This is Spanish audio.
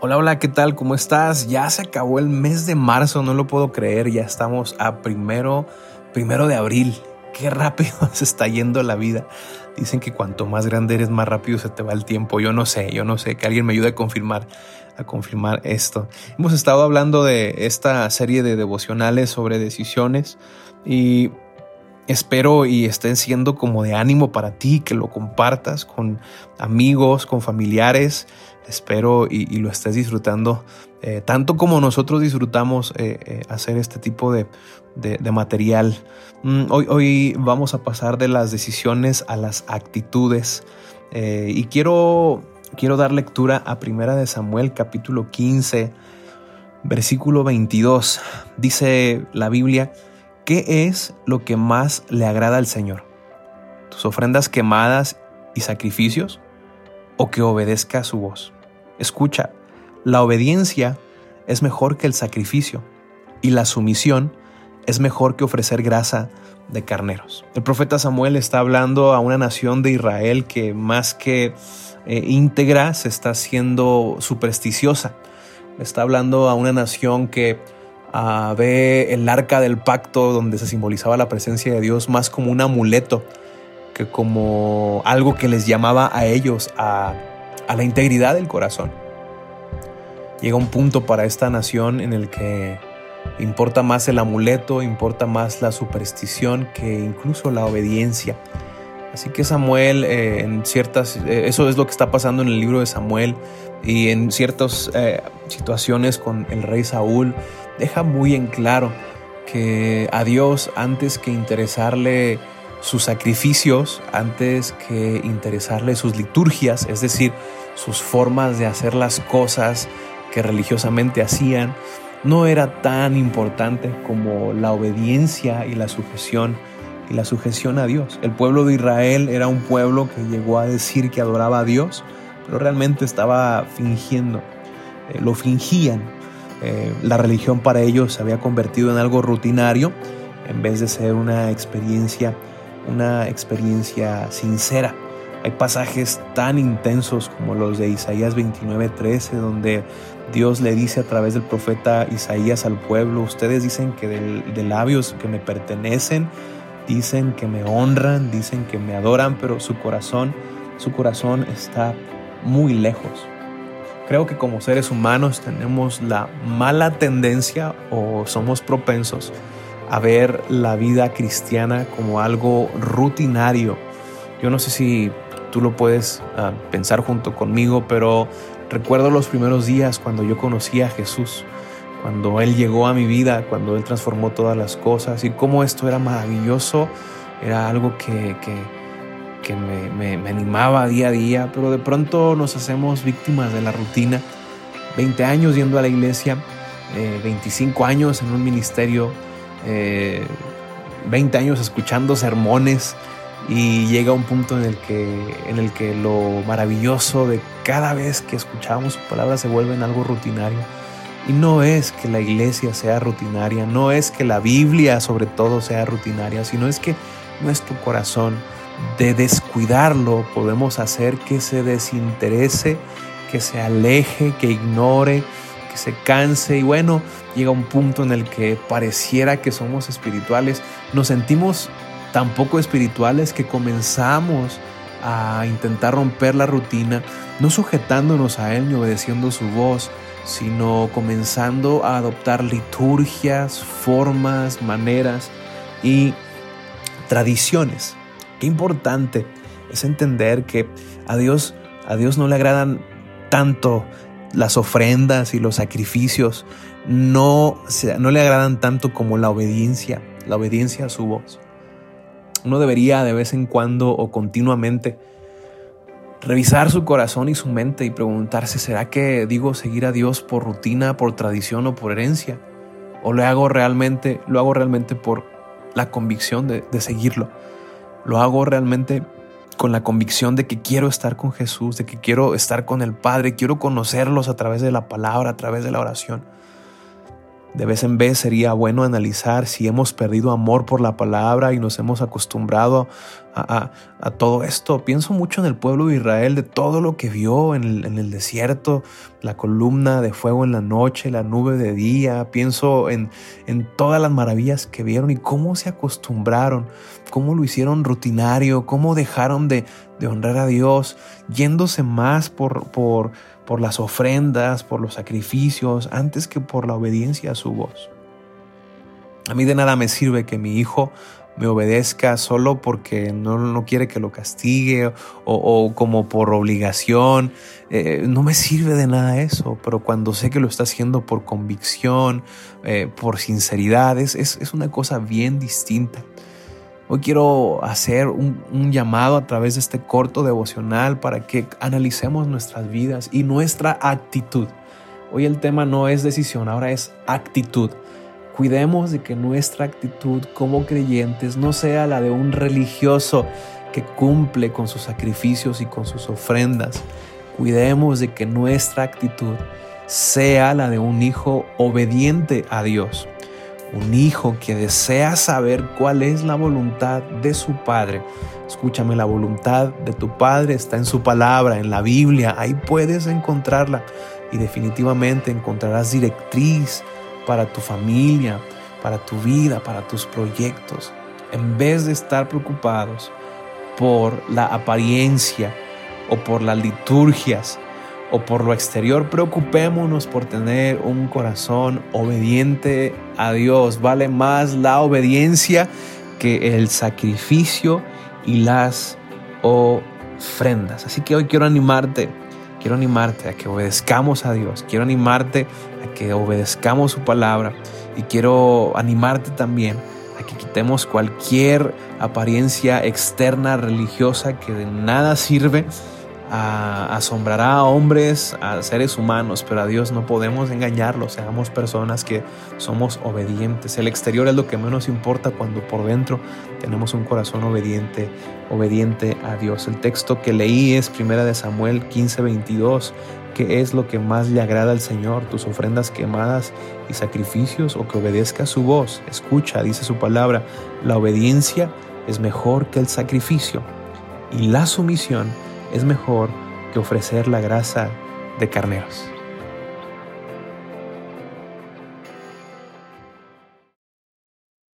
Hola, hola, ¿qué tal? ¿Cómo estás? Ya se acabó el mes de marzo, no lo puedo creer, ya estamos a primero, primero de abril. Qué rápido se está yendo la vida. Dicen que cuanto más grande eres, más rápido se te va el tiempo. Yo no sé, yo no sé, que alguien me ayude a confirmar, a confirmar esto. Hemos estado hablando de esta serie de devocionales sobre decisiones y espero y estén siendo como de ánimo para ti, que lo compartas con amigos, con familiares. Espero y, lo estés disfrutando eh, tanto como nosotros disfrutamos eh, eh, hacer este tipo de, material. Mm, hoy, hoy, vamos a pasar de las decisiones a las actitudes y quiero, quiero dar lectura a Primera de Samuel capítulo 15 versículo 22. Dice la Biblia, ¿Qué es lo que más le agrada al Señor? ¿Tus ofrendas quemadas y sacrificios? ¿O que obedezca a su voz? Escucha, la obediencia es mejor que el sacrificio y la sumisión es mejor que ofrecer grasa de carneros. El profeta Samuel está hablando a una nación de Israel que más que eh, íntegra se está haciendo supersticiosa. Está hablando a una nación que ve el arca del pacto donde se simbolizaba la presencia de Dios más como un amuleto que como algo que les llamaba a ellos a, a la integridad del corazón. Llega un punto para esta nación en el que importa más el amuleto, importa más la superstición que incluso la obediencia. Así que Samuel, eh, en ciertas, eh, eso es lo que está pasando en el libro de Samuel y en ciertas eh, situaciones con el rey Saúl, deja muy en claro que a Dios, antes que interesarle sus sacrificios, antes que interesarle sus liturgias, es decir, sus formas de hacer las cosas que religiosamente hacían, no era tan importante como la obediencia y la sujeción y la sujeción a Dios. El pueblo de Israel era un pueblo que llegó a decir que adoraba a Dios, pero realmente estaba fingiendo, eh, lo fingían. Eh, la religión para ellos se había convertido en algo rutinario en vez de ser una experiencia, una experiencia sincera. Hay pasajes tan intensos como los de Isaías 29:13, donde Dios le dice a través del profeta Isaías al pueblo, ustedes dicen que de labios que me pertenecen, dicen que me honran, dicen que me adoran, pero su corazón, su corazón está muy lejos. Creo que como seres humanos tenemos la mala tendencia o somos propensos a ver la vida cristiana como algo rutinario. Yo no sé si tú lo puedes ah, pensar junto conmigo, pero recuerdo los primeros días cuando yo conocí a Jesús cuando Él llegó a mi vida, cuando Él transformó todas las cosas y cómo esto era maravilloso, era algo que, me, animaba día a día, pero de pronto nos hacemos víctimas de la rutina. 20 años yendo a la iglesia, 25 eh, años en un ministerio, 20 eh, años escuchando sermones y llega un punto en el, que, en el que lo maravilloso de cada vez que escuchamos su palabra se vuelve en algo rutinario y no es que la iglesia sea rutinaria, no es que la Biblia sobre todo sea rutinaria, sino es que nuestro corazón de descuidarlo podemos hacer que se desinterese, que se aleje, que ignore, que se canse. Y bueno, llega un punto en el que pareciera que somos espirituales, nos sentimos tan poco espirituales que comenzamos a intentar romper la rutina, no sujetándonos a Él ni obedeciendo su voz, sino comenzando a adoptar liturgias, formas, maneras y tradiciones. Qué importante es entender que a Dios, a Dios no le agradan tanto las ofrendas y los sacrificios, no, no le agradan tanto como la obediencia, la obediencia a su voz. Uno debería de vez en cuando o continuamente revisar su corazón y su mente y preguntarse, ¿será que digo seguir a Dios por rutina, por tradición o por herencia? ¿O lo hago realmente, lo hago realmente por la convicción de, de seguirlo? ¿Lo hago realmente con la convicción de que quiero estar con Jesús, de que quiero estar con el Padre, quiero conocerlos a través de la palabra, a través de la oración? De vez en vez sería bueno analizar si hemos perdido amor por la palabra y nos hemos acostumbrado a, todo esto. Pienso mucho en el pueblo de Israel, de todo lo que vio en el, desierto, la columna de fuego en la noche, la nube de día. Pienso en, todas las maravillas que vieron y cómo se acostumbraron, cómo lo hicieron rutinario, cómo dejaron de, honrar a Dios, yéndose más por, por, por las ofrendas, por los sacrificios, antes que por la obediencia a su voz. A mí de nada me sirve que mi hijo me obedezca solo porque no, no quiere que lo castigue o, como por obligación. Eh, no me sirve de nada eso, pero cuando sé que lo está haciendo por convicción, eh, por sinceridad, es, es, una cosa bien distinta. Hoy quiero hacer un, llamado a través de este corto devocional para que analicemos nuestras vidas y nuestra actitud. Hoy el tema no es decisión, ahora es actitud. Cuidemos de que nuestra actitud como creyentes no sea la de un religioso que cumple con sus sacrificios y con sus ofrendas. Cuidemos de que nuestra actitud sea la de un hijo obediente a Dios. Un hijo que desea saber cuál es la voluntad de su Padre. Escúchame, la voluntad de tu Padre está en su palabra, en la Biblia. Ahí puedes encontrarla y definitivamente encontrarás directriz para tu familia, para tu vida, para tus proyectos, en vez de estar preocupados por la apariencia o por las liturgias o por lo exterior, preocupémonos por tener un corazón obediente a Dios. Vale más la obediencia que el sacrificio y las ofrendas. Así que hoy quiero animarte quiero animarte a que obedezcamos a Dios, quiero animarte a que obedezcamos su palabra y quiero animarte también a que quitemos cualquier apariencia externa religiosa que de nada sirve asombrará a hombres, a seres humanos, pero a Dios no podemos engañarlo, seamos personas que somos obedientes. El exterior es lo que menos importa cuando por dentro tenemos un corazón obediente, obediente a Dios. El texto que leí es Primera de Samuel 15, 22. ¿Qué es lo que más le agrada al Señor? ¿Tus ofrendas quemadas y sacrificios o que obedezca su voz? Escucha, dice su palabra, la obediencia es mejor que el sacrificio y la sumisión es mejor que ofrecer la grasa de carneros.